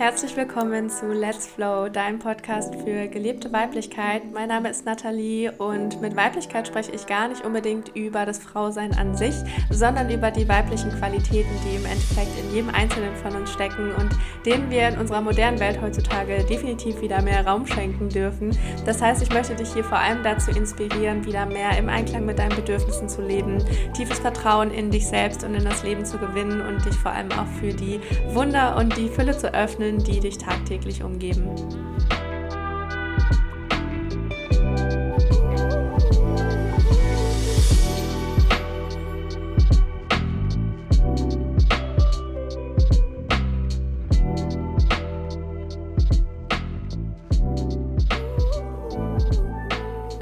Herzlich willkommen zu Let's Flow, deinem Podcast für gelebte Weiblichkeit. Mein Name ist Nathalie und mit Weiblichkeit spreche ich gar nicht unbedingt über das Frausein an sich, sondern über die weiblichen Qualitäten, die im Endeffekt in jedem Einzelnen von uns stecken und denen wir in unserer modernen Welt heutzutage definitiv wieder mehr Raum schenken dürfen. Das heißt, ich möchte dich hier vor allem dazu inspirieren, wieder mehr im Einklang mit deinen Bedürfnissen zu leben, tiefes Vertrauen in dich selbst und in das Leben zu gewinnen und dich vor allem auch für die Wunder und die Fülle zu öffnen Themen, die dich tagtäglich umgeben.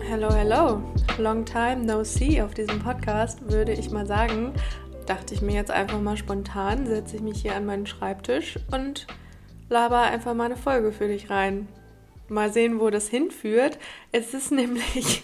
Hello, hello. Long time no see auf diesem Podcast, würde ich mal sagen. Dachte ich mir jetzt einfach mal spontan, setze ich mich hier an meinen Schreibtisch und laber einfach mal eine Folge für dich rein. Mal sehen, wo das hinführt. Es ist nämlich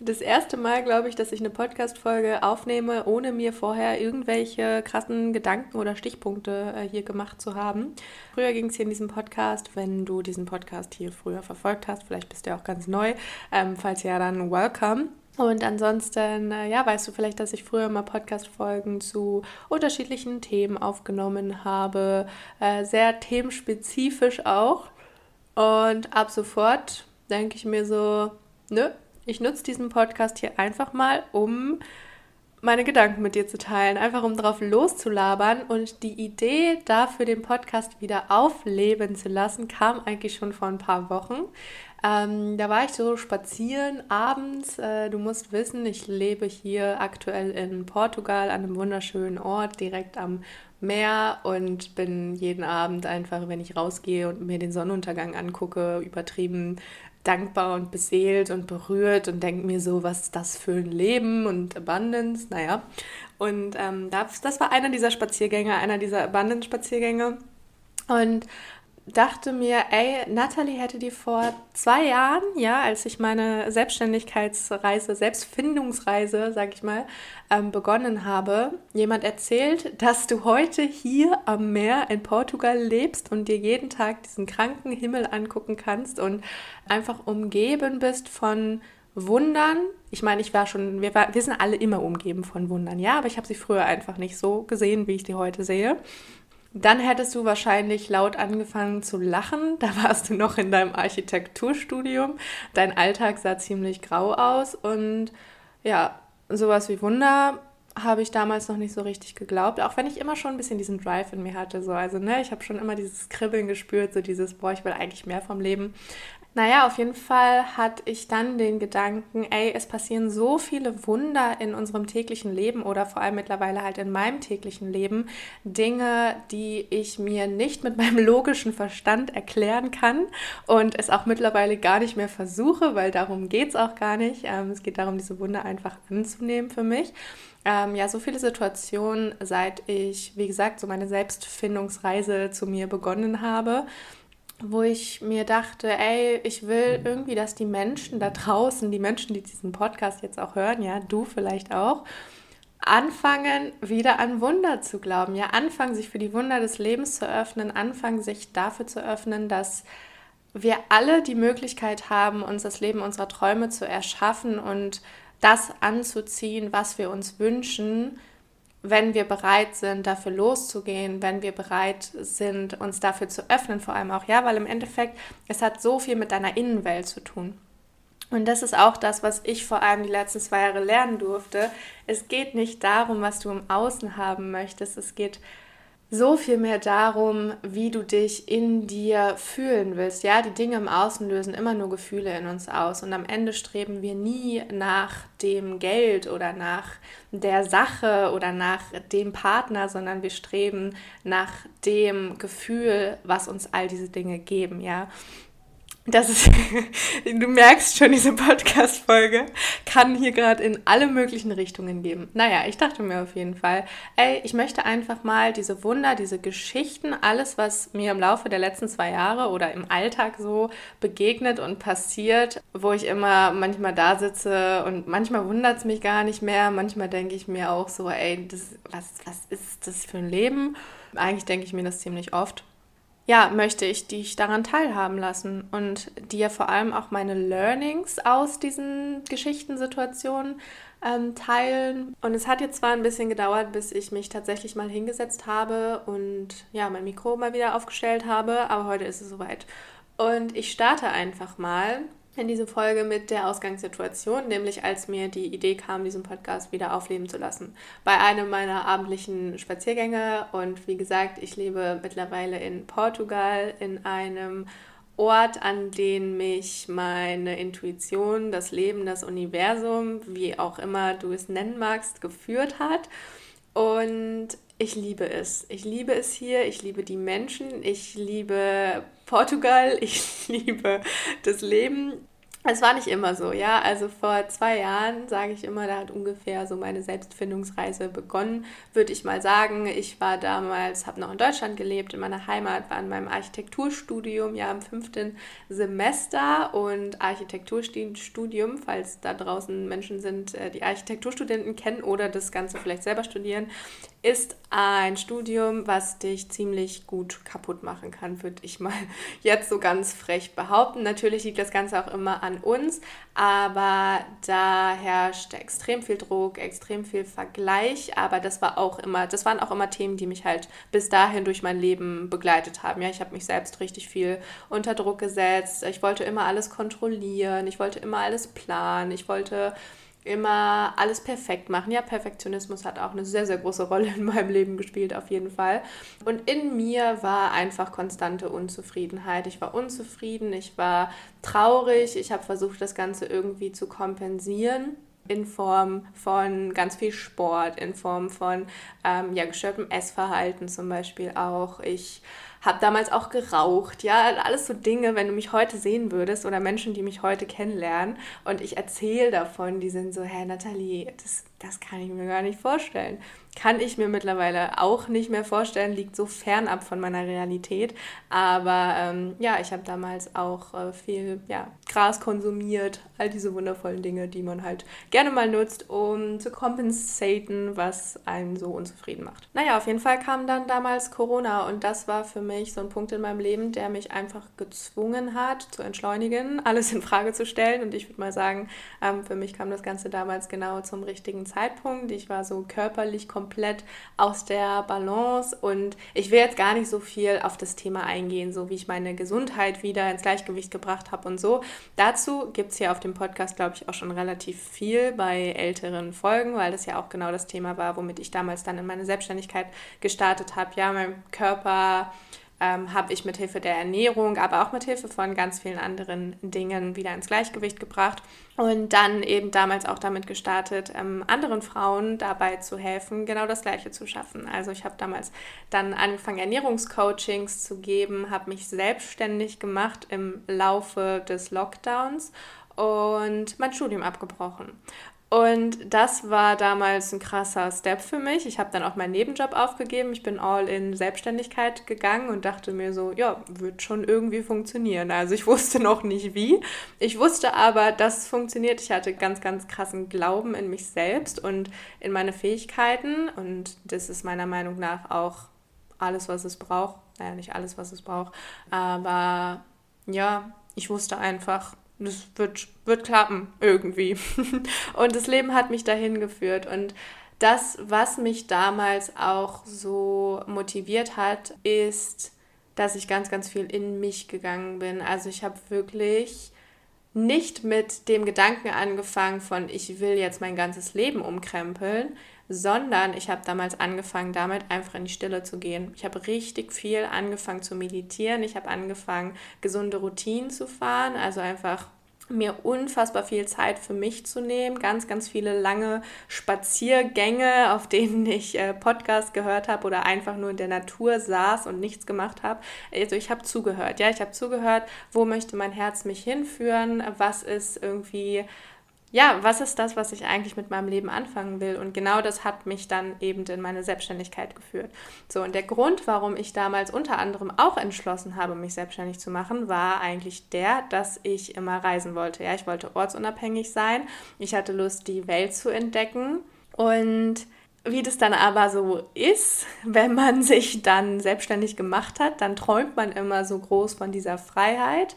das erste Mal, glaube ich, dass ich eine Podcast-Folge aufnehme, ohne mir vorher irgendwelche krassen Gedanken oder Stichpunkte äh, hier gemacht zu haben. Früher ging es hier in diesem Podcast, wenn du diesen Podcast hier früher verfolgt hast, vielleicht bist du auch ganz neu, ähm, falls ja, dann welcome. Und ansonsten, äh, ja, weißt du vielleicht, dass ich früher mal Podcast-Folgen zu unterschiedlichen Themen aufgenommen habe, äh, sehr themenspezifisch auch. Und ab sofort denke ich mir so, nö, ich nutze diesen Podcast hier einfach mal, um meine Gedanken mit dir zu teilen, einfach um drauf loszulabern. Und die Idee dafür, den Podcast wieder aufleben zu lassen, kam eigentlich schon vor ein paar Wochen. Ähm, da war ich so spazieren abends. Äh, du musst wissen, ich lebe hier aktuell in Portugal an einem wunderschönen Ort direkt am Meer und bin jeden Abend einfach, wenn ich rausgehe und mir den Sonnenuntergang angucke, übertrieben dankbar und beseelt und berührt und denke mir so, was ist das für ein Leben und Abundance, naja. Und ähm, das, das war einer dieser Spaziergänge, einer dieser Abundance-Spaziergänge. Und dachte mir, ey, Natalie hätte die vor zwei Jahren, ja, als ich meine Selbstständigkeitsreise, Selbstfindungsreise, sag ich mal, ähm, begonnen habe, jemand erzählt, dass du heute hier am Meer in Portugal lebst und dir jeden Tag diesen kranken Himmel angucken kannst und einfach umgeben bist von Wundern. Ich meine, ich war schon, wir, war, wir sind alle immer umgeben von Wundern, ja, aber ich habe sie früher einfach nicht so gesehen, wie ich die heute sehe. Dann hättest du wahrscheinlich laut angefangen zu lachen. Da warst du noch in deinem Architekturstudium. Dein Alltag sah ziemlich grau aus und ja, sowas wie Wunder habe ich damals noch nicht so richtig geglaubt, auch wenn ich immer schon ein bisschen diesen Drive in mir hatte. So. Also, ne, ich habe schon immer dieses Kribbeln gespürt, so dieses, boah, ich will eigentlich mehr vom Leben. Naja, auf jeden Fall hatte ich dann den Gedanken, ey, es passieren so viele Wunder in unserem täglichen Leben oder vor allem mittlerweile halt in meinem täglichen Leben. Dinge, die ich mir nicht mit meinem logischen Verstand erklären kann und es auch mittlerweile gar nicht mehr versuche, weil darum geht es auch gar nicht. Ähm, es geht darum, diese Wunder einfach anzunehmen für mich. Ähm, ja, so viele Situationen, seit ich, wie gesagt, so meine Selbstfindungsreise zu mir begonnen habe wo ich mir dachte, ey, ich will irgendwie, dass die Menschen da draußen, die Menschen, die diesen Podcast jetzt auch hören, ja, du vielleicht auch, anfangen, wieder an Wunder zu glauben, ja, anfangen, sich für die Wunder des Lebens zu öffnen, anfangen, sich dafür zu öffnen, dass wir alle die Möglichkeit haben, uns das Leben unserer Träume zu erschaffen und das anzuziehen, was wir uns wünschen, wenn wir bereit sind, dafür loszugehen, wenn wir bereit sind, uns dafür zu öffnen, vor allem auch, ja, weil im Endeffekt, es hat so viel mit deiner Innenwelt zu tun. Und das ist auch das, was ich vor allem die letzten zwei Jahre lernen durfte. Es geht nicht darum, was du im Außen haben möchtest. Es geht so viel mehr darum, wie du dich in dir fühlen willst. Ja, die Dinge im Außen lösen immer nur Gefühle in uns aus und am Ende streben wir nie nach dem Geld oder nach der Sache oder nach dem Partner, sondern wir streben nach dem Gefühl, was uns all diese Dinge geben, ja. Das ist, du merkst schon, diese Podcast-Folge kann hier gerade in alle möglichen Richtungen geben. Naja, ich dachte mir auf jeden Fall, ey, ich möchte einfach mal diese Wunder, diese Geschichten, alles, was mir im Laufe der letzten zwei Jahre oder im Alltag so begegnet und passiert, wo ich immer manchmal da sitze und manchmal wundert es mich gar nicht mehr, manchmal denke ich mir auch so, ey, das, was, was ist das für ein Leben? Eigentlich denke ich mir das ziemlich oft. Ja, möchte ich dich daran teilhaben lassen und dir vor allem auch meine Learnings aus diesen Geschichtensituationen ähm, teilen. Und es hat jetzt zwar ein bisschen gedauert, bis ich mich tatsächlich mal hingesetzt habe und ja, mein Mikro mal wieder aufgestellt habe, aber heute ist es soweit. Und ich starte einfach mal in diese Folge mit der Ausgangssituation, nämlich als mir die Idee kam, diesen Podcast wieder aufleben zu lassen. Bei einem meiner abendlichen Spaziergänge und wie gesagt, ich lebe mittlerweile in Portugal in einem Ort, an den mich meine Intuition, das Leben, das Universum, wie auch immer du es nennen magst, geführt hat. Und ich liebe es. Ich liebe es hier. Ich liebe die Menschen. Ich liebe Portugal. Ich liebe das Leben. Es war nicht immer so, ja. Also vor zwei Jahren, sage ich immer, da hat ungefähr so meine Selbstfindungsreise begonnen, würde ich mal sagen. Ich war damals, habe noch in Deutschland gelebt, in meiner Heimat, war in meinem Architekturstudium, ja im fünften Semester und Architekturstudium, falls da draußen Menschen sind, äh, die Architekturstudenten kennen oder das Ganze vielleicht selber studieren, ist ein Studium, was dich ziemlich gut kaputt machen kann, würde ich mal jetzt so ganz frech behaupten. Natürlich liegt das Ganze auch immer an uns, aber da herrscht extrem viel Druck, extrem viel Vergleich, aber das war auch immer, das waren auch immer Themen, die mich halt bis dahin durch mein Leben begleitet haben. Ja, ich habe mich selbst richtig viel unter Druck gesetzt. Ich wollte immer alles kontrollieren, ich wollte immer alles planen, ich wollte immer alles perfekt machen. Ja, Perfektionismus hat auch eine sehr, sehr große Rolle in meinem Leben gespielt, auf jeden Fall. Und in mir war einfach konstante Unzufriedenheit. Ich war unzufrieden, ich war traurig, ich habe versucht, das Ganze irgendwie zu kompensieren in Form von ganz viel Sport, in Form von ähm, ja, gestörtem Essverhalten zum Beispiel auch. Ich habe damals auch geraucht, ja, alles so Dinge, wenn du mich heute sehen würdest oder Menschen, die mich heute kennenlernen und ich erzähle davon, die sind so, Herr Nathalie, das, das kann ich mir gar nicht vorstellen kann ich mir mittlerweile auch nicht mehr vorstellen, liegt so fernab von meiner Realität. Aber ähm, ja, ich habe damals auch äh, viel ja, Gras konsumiert, all diese wundervollen Dinge, die man halt gerne mal nutzt, um zu kompensieren, was einen so unzufrieden macht. Naja, auf jeden Fall kam dann damals Corona und das war für mich so ein Punkt in meinem Leben, der mich einfach gezwungen hat, zu entschleunigen, alles in Frage zu stellen. Und ich würde mal sagen, ähm, für mich kam das Ganze damals genau zum richtigen Zeitpunkt. Ich war so körperlich komplett komplett aus der Balance und ich will jetzt gar nicht so viel auf das Thema eingehen, so wie ich meine Gesundheit wieder ins Gleichgewicht gebracht habe und so. Dazu gibt es hier auf dem Podcast, glaube ich, auch schon relativ viel bei älteren Folgen, weil das ja auch genau das Thema war, womit ich damals dann in meine Selbstständigkeit gestartet habe. Ja, mein Körper ähm, habe ich mit Hilfe der Ernährung, aber auch mit Hilfe von ganz vielen anderen Dingen wieder ins Gleichgewicht gebracht und dann eben damals auch damit gestartet, ähm, anderen Frauen dabei zu helfen, genau das Gleiche zu schaffen. Also ich habe damals dann angefangen, Ernährungscoachings zu geben, habe mich selbstständig gemacht im Laufe des Lockdowns und mein Studium abgebrochen. Und das war damals ein krasser Step für mich. Ich habe dann auch meinen Nebenjob aufgegeben. Ich bin all in Selbstständigkeit gegangen und dachte mir so, ja, wird schon irgendwie funktionieren. Also ich wusste noch nicht wie. Ich wusste aber, dass es funktioniert. Ich hatte ganz, ganz krassen Glauben in mich selbst und in meine Fähigkeiten. Und das ist meiner Meinung nach auch alles, was es braucht. Naja, nicht alles, was es braucht. Aber ja, ich wusste einfach, das wird, wird klappen irgendwie. und das Leben hat mich dahin geführt. Und das, was mich damals auch so motiviert hat, ist, dass ich ganz, ganz viel in mich gegangen bin. Also ich habe wirklich nicht mit dem Gedanken angefangen von, ich will jetzt mein ganzes Leben umkrempeln, sondern ich habe damals angefangen, damit einfach in die Stille zu gehen. Ich habe richtig viel angefangen zu meditieren. Ich habe angefangen, gesunde Routinen zu fahren, also einfach mir unfassbar viel Zeit für mich zu nehmen, ganz, ganz viele lange Spaziergänge, auf denen ich äh, Podcast gehört habe oder einfach nur in der Natur saß und nichts gemacht habe. Also ich habe zugehört, ja, ich habe zugehört, wo möchte mein Herz mich hinführen, was ist irgendwie ja, was ist das, was ich eigentlich mit meinem Leben anfangen will? Und genau das hat mich dann eben in meine Selbstständigkeit geführt. So, und der Grund, warum ich damals unter anderem auch entschlossen habe, mich selbstständig zu machen, war eigentlich der, dass ich immer reisen wollte. Ja, ich wollte ortsunabhängig sein. Ich hatte Lust, die Welt zu entdecken. Und wie das dann aber so ist, wenn man sich dann selbstständig gemacht hat, dann träumt man immer so groß von dieser Freiheit,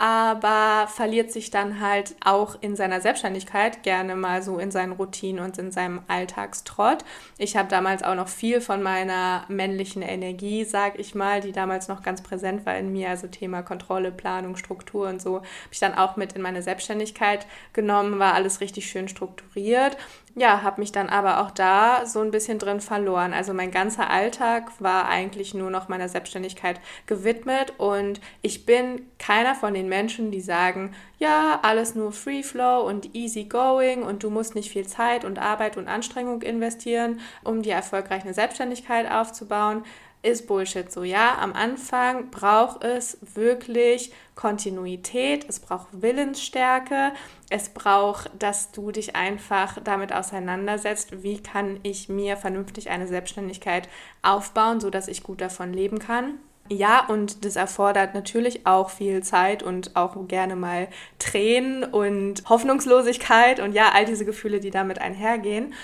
aber verliert sich dann halt auch in seiner Selbstständigkeit gerne mal so in seinen Routinen und in seinem Alltagstrott. Ich habe damals auch noch viel von meiner männlichen Energie, sag ich mal, die damals noch ganz präsent war in mir, also Thema Kontrolle, Planung, Struktur und so, habe ich dann auch mit in meine Selbstständigkeit genommen, war alles richtig schön strukturiert ja, habe mich dann aber auch da so ein bisschen drin verloren. Also mein ganzer Alltag war eigentlich nur noch meiner Selbstständigkeit gewidmet und ich bin keiner von den Menschen, die sagen, ja, alles nur Free Flow und easy going und du musst nicht viel Zeit und Arbeit und Anstrengung investieren, um dir erfolgreich eine Selbstständigkeit aufzubauen ist Bullshit so. Ja, am Anfang braucht es wirklich Kontinuität, es braucht Willensstärke, es braucht, dass du dich einfach damit auseinandersetzt, wie kann ich mir vernünftig eine Selbstständigkeit aufbauen, sodass ich gut davon leben kann. Ja, und das erfordert natürlich auch viel Zeit und auch gerne mal Tränen und Hoffnungslosigkeit und ja, all diese Gefühle, die damit einhergehen.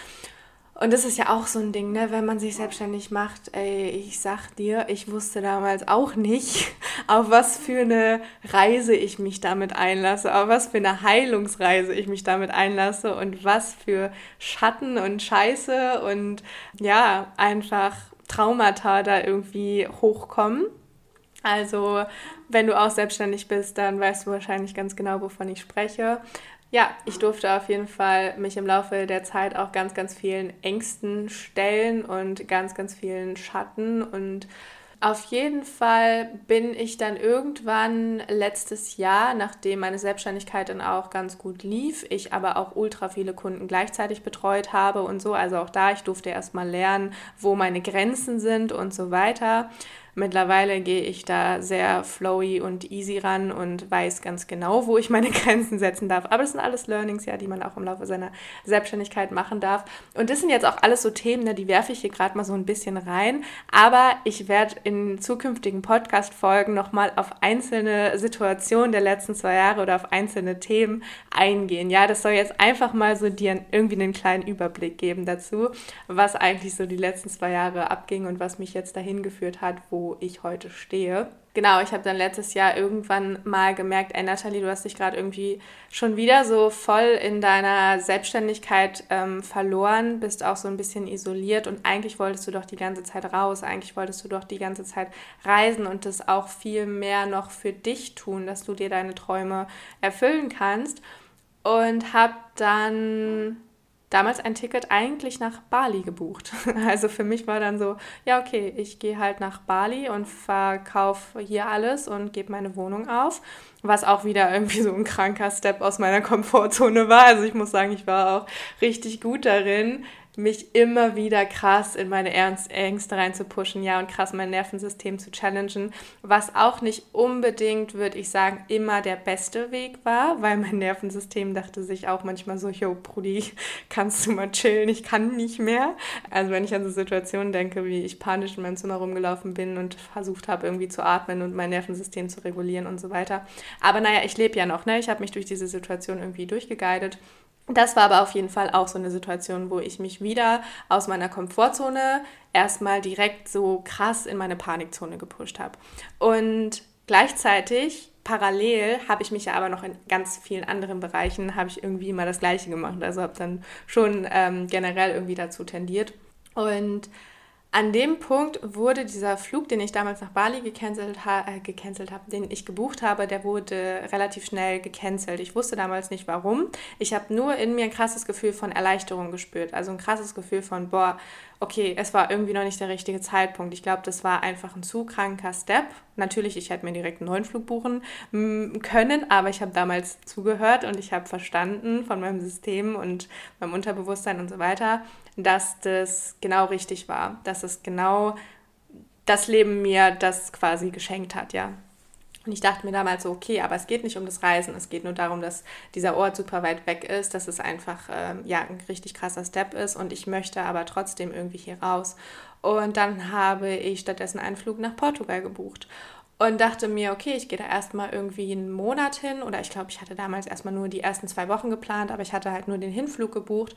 Und das ist ja auch so ein Ding, ne? wenn man sich selbstständig macht. Ey, ich sag dir, ich wusste damals auch nicht, auf was für eine Reise ich mich damit einlasse, auf was für eine Heilungsreise ich mich damit einlasse und was für Schatten und Scheiße und ja, einfach Traumata da irgendwie hochkommen. Also, wenn du auch selbstständig bist, dann weißt du wahrscheinlich ganz genau, wovon ich spreche ja, ich durfte auf jeden Fall mich im Laufe der Zeit auch ganz, ganz vielen Ängsten stellen und ganz, ganz vielen Schatten. Und auf jeden Fall bin ich dann irgendwann letztes Jahr, nachdem meine Selbstständigkeit dann auch ganz gut lief, ich aber auch ultra viele Kunden gleichzeitig betreut habe und so, also auch da, ich durfte erstmal lernen, wo meine Grenzen sind und so weiter Mittlerweile gehe ich da sehr flowy und easy ran und weiß ganz genau, wo ich meine Grenzen setzen darf. Aber das sind alles Learnings, ja, die man auch im Laufe seiner Selbstständigkeit machen darf. Und das sind jetzt auch alles so Themen, ne, die werfe ich hier gerade mal so ein bisschen rein. Aber ich werde in zukünftigen Podcast-Folgen nochmal auf einzelne Situationen der letzten zwei Jahre oder auf einzelne Themen eingehen. Ja, das soll jetzt einfach mal so dir irgendwie einen kleinen Überblick geben dazu, was eigentlich so die letzten zwei Jahre abging und was mich jetzt dahin geführt hat, wo ich heute stehe. Genau, ich habe dann letztes Jahr irgendwann mal gemerkt, ey Nathalie, du hast dich gerade irgendwie schon wieder so voll in deiner Selbstständigkeit ähm, verloren, bist auch so ein bisschen isoliert und eigentlich wolltest du doch die ganze Zeit raus, eigentlich wolltest du doch die ganze Zeit reisen und das auch viel mehr noch für dich tun, dass du dir deine Träume erfüllen kannst. Und habe dann damals ein Ticket eigentlich nach Bali gebucht. Also für mich war dann so, ja, okay, ich gehe halt nach Bali und verkaufe hier alles und gebe meine Wohnung auf, was auch wieder irgendwie so ein kranker Step aus meiner Komfortzone war. Also ich muss sagen, ich war auch richtig gut darin, mich immer wieder krass in meine Ängste reinzupushen, ja, und krass mein Nervensystem zu challengen, was auch nicht unbedingt, würde ich sagen, immer der beste Weg war, weil mein Nervensystem dachte sich auch manchmal so, yo, Brudi, kannst du mal chillen, ich kann nicht mehr. Also wenn ich an so Situationen denke, wie ich panisch in meinem Zimmer rumgelaufen bin und versucht habe, irgendwie zu atmen und mein Nervensystem zu regulieren und so weiter. Aber naja, ich lebe ja noch, ne? Ich habe mich durch diese Situation irgendwie durchgeguidet das war aber auf jeden Fall auch so eine Situation, wo ich mich wieder aus meiner Komfortzone erstmal direkt so krass in meine Panikzone gepusht habe. Und gleichzeitig, parallel, habe ich mich ja aber noch in ganz vielen anderen Bereichen, habe ich irgendwie immer das Gleiche gemacht. Also habe dann schon ähm, generell irgendwie dazu tendiert. Und an dem Punkt wurde dieser Flug, den ich damals nach Bali gecancelt, ha äh, gecancelt habe, den ich gebucht habe, der wurde relativ schnell gecancelt. Ich wusste damals nicht warum. Ich habe nur in mir ein krasses Gefühl von Erleichterung gespürt. Also ein krasses Gefühl von, boah, okay, es war irgendwie noch nicht der richtige Zeitpunkt. Ich glaube, das war einfach ein zu kranker Step. Natürlich, ich hätte mir direkt einen neuen Flug buchen können, aber ich habe damals zugehört und ich habe verstanden von meinem System und meinem Unterbewusstsein und so weiter, dass das genau richtig war, dass es genau das Leben mir das quasi geschenkt hat, ja. Und ich dachte mir damals so, okay, aber es geht nicht um das Reisen, es geht nur darum, dass dieser Ort super weit weg ist, dass es einfach ähm, ja, ein richtig krasser Step ist. Und ich möchte aber trotzdem irgendwie hier raus. Und dann habe ich stattdessen einen Flug nach Portugal gebucht und dachte mir, okay, ich gehe da erstmal irgendwie einen Monat hin. Oder ich glaube, ich hatte damals erstmal nur die ersten zwei Wochen geplant, aber ich hatte halt nur den Hinflug gebucht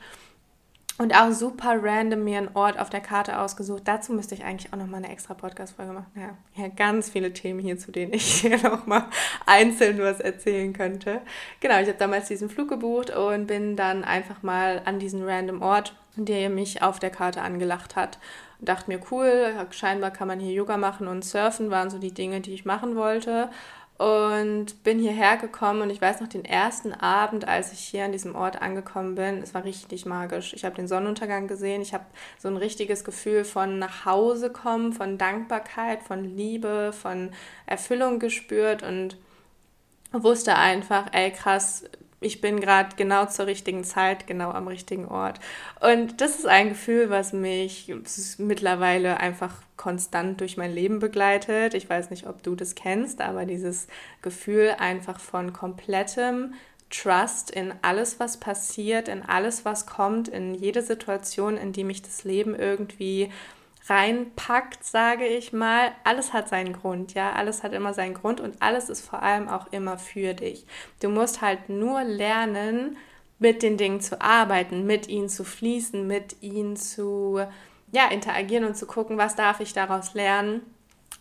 und auch super random mir einen Ort auf der Karte ausgesucht. Dazu müsste ich eigentlich auch nochmal eine extra Podcast-Folge machen. Ja, ja, ganz viele Themen hier, zu denen ich hier nochmal einzeln was erzählen könnte. Genau, ich habe damals diesen Flug gebucht und bin dann einfach mal an diesen random Ort, der mich auf der Karte angelacht hat. Und dachte mir, cool, scheinbar kann man hier Yoga machen und surfen, waren so die Dinge, die ich machen wollte und bin hierher gekommen und ich weiß noch den ersten Abend, als ich hier an diesem Ort angekommen bin, es war richtig magisch. Ich habe den Sonnenuntergang gesehen, ich habe so ein richtiges Gefühl von nach Hause kommen, von Dankbarkeit, von Liebe, von Erfüllung gespürt und wusste einfach, ey krass, ich bin gerade genau zur richtigen Zeit, genau am richtigen Ort. Und das ist ein Gefühl, was mich mittlerweile einfach konstant durch mein Leben begleitet. Ich weiß nicht, ob du das kennst, aber dieses Gefühl einfach von komplettem Trust in alles, was passiert, in alles, was kommt, in jede Situation, in die mich das Leben irgendwie reinpackt, sage ich mal, alles hat seinen Grund, ja, alles hat immer seinen Grund und alles ist vor allem auch immer für dich. Du musst halt nur lernen, mit den Dingen zu arbeiten, mit ihnen zu fließen, mit ihnen zu ja, interagieren und zu gucken, was darf ich daraus lernen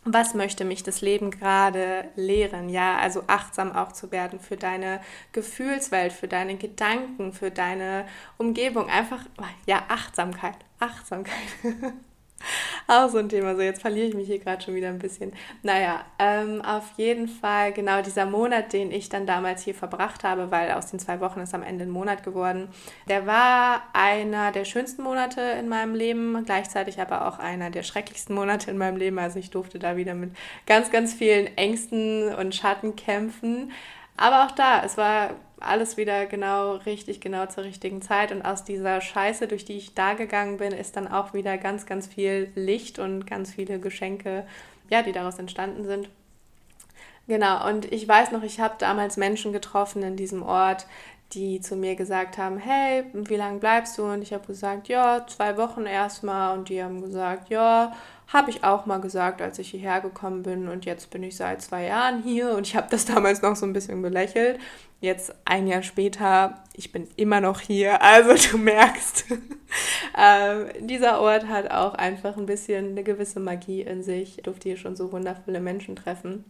was möchte mich das Leben gerade lehren? Ja, also achtsam auch zu werden für deine Gefühlswelt, für deine Gedanken, für deine Umgebung. Einfach, ja, Achtsamkeit. Achtsamkeit. Auch so ein Thema. So, jetzt verliere ich mich hier gerade schon wieder ein bisschen. Naja, ähm, auf jeden Fall genau dieser Monat, den ich dann damals hier verbracht habe, weil aus den zwei Wochen ist am Ende ein Monat geworden, der war einer der schönsten Monate in meinem Leben, gleichzeitig aber auch einer der schrecklichsten Monate in meinem Leben. Also ich durfte da wieder mit ganz, ganz vielen Ängsten und Schatten kämpfen. Aber auch da, es war alles wieder genau richtig, genau zur richtigen Zeit. Und aus dieser Scheiße, durch die ich da gegangen bin, ist dann auch wieder ganz, ganz viel Licht und ganz viele Geschenke, ja, die daraus entstanden sind. Genau, und ich weiß noch, ich habe damals Menschen getroffen in diesem Ort, die zu mir gesagt haben, hey, wie lange bleibst du? Und ich habe gesagt, ja, zwei Wochen erstmal. Und die haben gesagt, ja, habe ich auch mal gesagt, als ich hierher gekommen bin. Und jetzt bin ich seit zwei Jahren hier und ich habe das damals noch so ein bisschen belächelt. Jetzt ein Jahr später, ich bin immer noch hier. Also du merkst, äh, dieser Ort hat auch einfach ein bisschen eine gewisse Magie in sich. Ich durfte hier schon so wundervolle Menschen treffen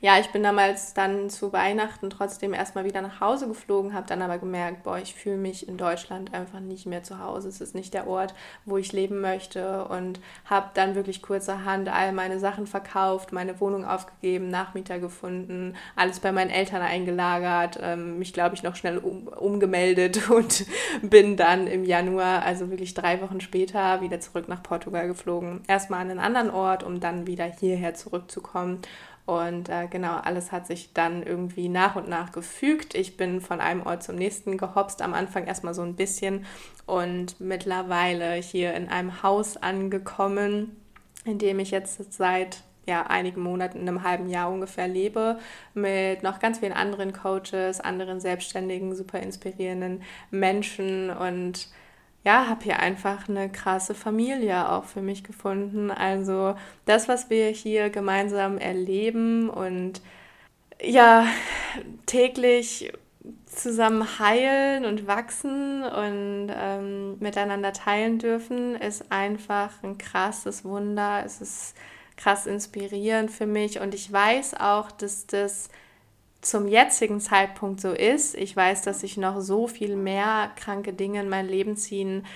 ja, ich bin damals dann zu Weihnachten trotzdem erstmal wieder nach Hause geflogen, habe dann aber gemerkt, boah, ich fühle mich in Deutschland einfach nicht mehr zu Hause. Es ist nicht der Ort, wo ich leben möchte und habe dann wirklich kurzerhand all meine Sachen verkauft, meine Wohnung aufgegeben, Nachmieter gefunden, alles bei meinen Eltern eingelagert, ähm, mich, glaube ich, noch schnell um, umgemeldet und bin dann im Januar, also wirklich drei Wochen später, wieder zurück nach Portugal geflogen. Erstmal an einen anderen Ort, um dann wieder hierher zurückzukommen. Und äh, genau, alles hat sich dann irgendwie nach und nach gefügt. Ich bin von einem Ort zum nächsten gehopst, am Anfang erstmal so ein bisschen und mittlerweile hier in einem Haus angekommen, in dem ich jetzt seit ja, einigen Monaten, einem halben Jahr ungefähr lebe, mit noch ganz vielen anderen Coaches, anderen selbstständigen, super inspirierenden Menschen und ja, habe hier einfach eine krasse Familie auch für mich gefunden. Also das, was wir hier gemeinsam erleben und ja, täglich zusammen heilen und wachsen und ähm, miteinander teilen dürfen, ist einfach ein krasses Wunder. Es ist krass inspirierend für mich und ich weiß auch, dass das zum jetzigen Zeitpunkt so ist. Ich weiß, dass ich noch so viel mehr kranke Dinge in mein Leben ziehen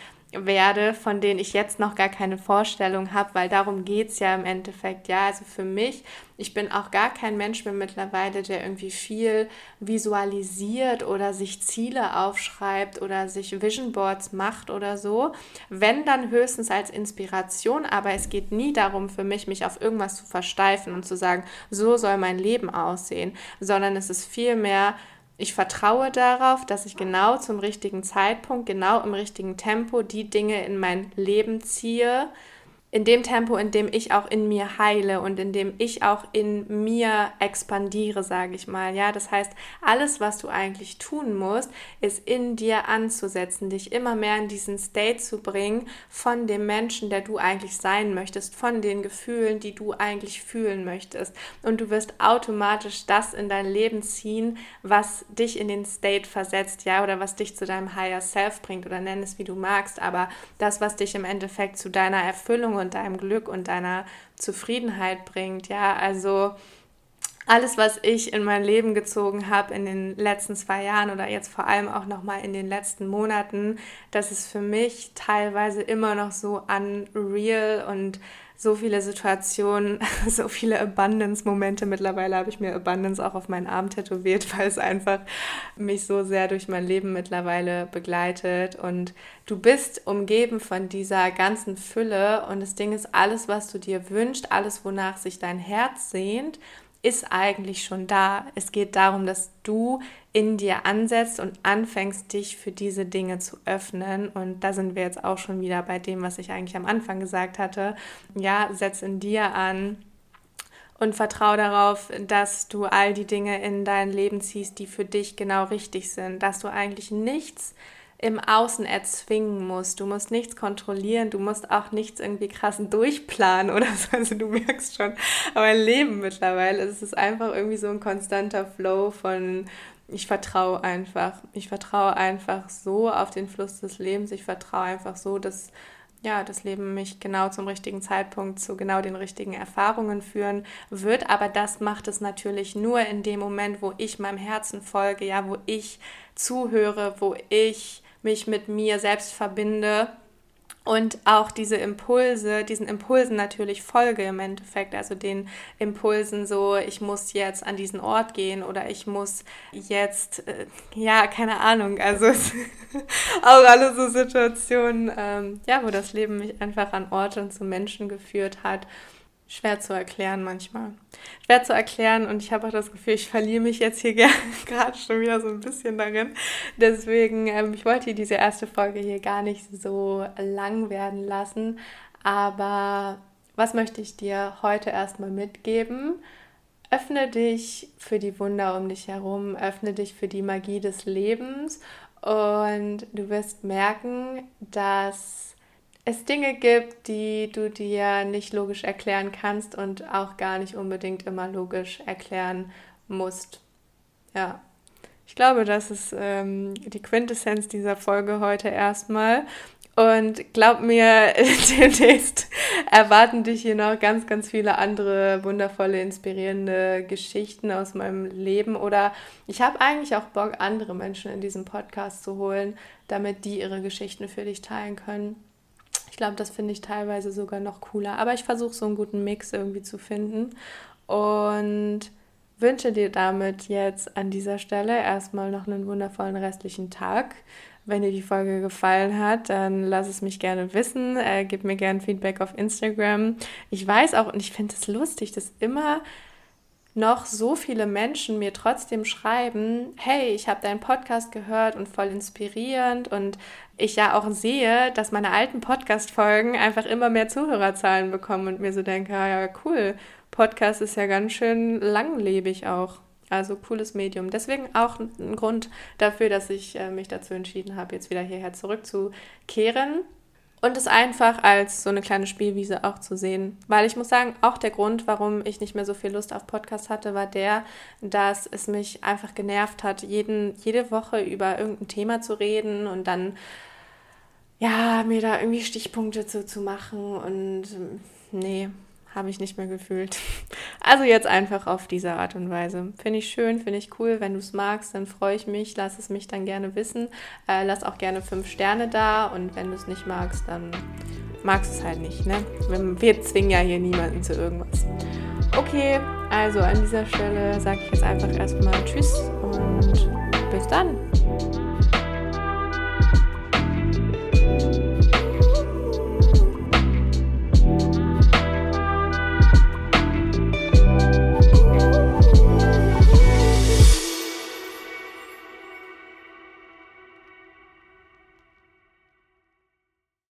werde, von denen ich jetzt noch gar keine Vorstellung habe, weil darum geht es ja im Endeffekt. Ja, also für mich, ich bin auch gar kein Mensch mehr mittlerweile, der irgendwie viel visualisiert oder sich Ziele aufschreibt oder sich Vision Boards macht oder so. Wenn dann höchstens als Inspiration, aber es geht nie darum für mich, mich auf irgendwas zu versteifen und zu sagen, so soll mein Leben aussehen, sondern es ist vielmehr ich vertraue darauf, dass ich genau zum richtigen Zeitpunkt, genau im richtigen Tempo die Dinge in mein Leben ziehe, in dem Tempo, in dem ich auch in mir heile und in dem ich auch in mir expandiere, sage ich mal. Ja, das heißt, alles, was du eigentlich tun musst, ist in dir anzusetzen, dich immer mehr in diesen State zu bringen von dem Menschen, der du eigentlich sein möchtest, von den Gefühlen, die du eigentlich fühlen möchtest. Und du wirst automatisch das in dein Leben ziehen, was dich in den State versetzt, ja, oder was dich zu deinem Higher Self bringt oder nenn es wie du magst, aber das, was dich im Endeffekt zu deiner Erfüllung und deinem Glück und deiner Zufriedenheit bringt. Ja, also alles, was ich in mein Leben gezogen habe in den letzten zwei Jahren oder jetzt vor allem auch noch mal in den letzten Monaten, das ist für mich teilweise immer noch so unreal und so viele Situationen, so viele Abundance-Momente. Mittlerweile habe ich mir Abundance auch auf meinen Arm tätowiert, weil es einfach mich so sehr durch mein Leben mittlerweile begleitet. Und du bist umgeben von dieser ganzen Fülle. Und das Ding ist, alles, was du dir wünschst, alles, wonach sich dein Herz sehnt, ist eigentlich schon da. Es geht darum, dass du in dir ansetzt und anfängst, dich für diese Dinge zu öffnen. Und da sind wir jetzt auch schon wieder bei dem, was ich eigentlich am Anfang gesagt hatte. Ja, setz in dir an und vertraue darauf, dass du all die Dinge in dein Leben ziehst, die für dich genau richtig sind, dass du eigentlich nichts im Außen erzwingen musst. Du musst nichts kontrollieren, du musst auch nichts irgendwie krass durchplanen oder so. Also du merkst schon, aber mein Leben mittlerweile es ist einfach irgendwie so ein konstanter Flow von ich vertraue einfach. Ich vertraue einfach so auf den Fluss des Lebens. Ich vertraue einfach so, dass ja, das Leben mich genau zum richtigen Zeitpunkt zu genau den richtigen Erfahrungen führen wird. Aber das macht es natürlich nur in dem Moment, wo ich meinem Herzen folge, ja, wo ich zuhöre, wo ich mich mit mir selbst verbinde und auch diese Impulse, diesen Impulsen natürlich folge im Endeffekt, also den Impulsen so, ich muss jetzt an diesen Ort gehen oder ich muss jetzt, äh, ja, keine Ahnung, also auch alle so Situationen, ähm, ja, wo das Leben mich einfach an Orte und zu Menschen geführt hat schwer zu erklären manchmal. Schwer zu erklären und ich habe auch das Gefühl, ich verliere mich jetzt hier gerade schon wieder so ein bisschen darin. Deswegen, ähm, ich wollte diese erste Folge hier gar nicht so lang werden lassen. Aber was möchte ich dir heute erstmal mitgeben? Öffne dich für die Wunder um dich herum, öffne dich für die Magie des Lebens und du wirst merken, dass es Dinge gibt, die du dir nicht logisch erklären kannst und auch gar nicht unbedingt immer logisch erklären musst. Ja, ich glaube, das ist ähm, die Quintessenz dieser Folge heute erstmal. Und glaub mir, demnächst erwarten dich hier noch ganz, ganz viele andere wundervolle, inspirierende Geschichten aus meinem Leben. Oder ich habe eigentlich auch Bock, andere Menschen in diesen Podcast zu holen, damit die ihre Geschichten für dich teilen können. Ich glaube, das finde ich teilweise sogar noch cooler. Aber ich versuche so einen guten Mix irgendwie zu finden und wünsche dir damit jetzt an dieser Stelle erstmal noch einen wundervollen restlichen Tag. Wenn dir die Folge gefallen hat, dann lass es mich gerne wissen. Äh, gib mir gerne Feedback auf Instagram. Ich weiß auch und ich finde es lustig, dass immer noch so viele Menschen mir trotzdem schreiben, hey, ich habe deinen Podcast gehört und voll inspirierend und ich ja auch sehe, dass meine alten Podcast-Folgen einfach immer mehr Zuhörerzahlen bekommen und mir so denke, ah ja, cool, Podcast ist ja ganz schön langlebig auch. Also cooles Medium. Deswegen auch ein Grund dafür, dass ich äh, mich dazu entschieden habe, jetzt wieder hierher zurückzukehren und es einfach als so eine kleine Spielwiese auch zu sehen. Weil ich muss sagen, auch der Grund, warum ich nicht mehr so viel Lust auf Podcast hatte, war der, dass es mich einfach genervt hat, jeden, jede Woche über irgendein Thema zu reden und dann ja, mir da irgendwie Stichpunkte zu, zu machen und nee, habe ich nicht mehr gefühlt. Also jetzt einfach auf diese Art und Weise. Finde ich schön, finde ich cool. Wenn du es magst, dann freue ich mich. Lass es mich dann gerne wissen. Äh, lass auch gerne fünf Sterne da. Und wenn du es nicht magst, dann magst du es halt nicht. Ne? Wir zwingen ja hier niemanden zu irgendwas. Okay, also an dieser Stelle sage ich jetzt einfach erstmal Tschüss und bis dann.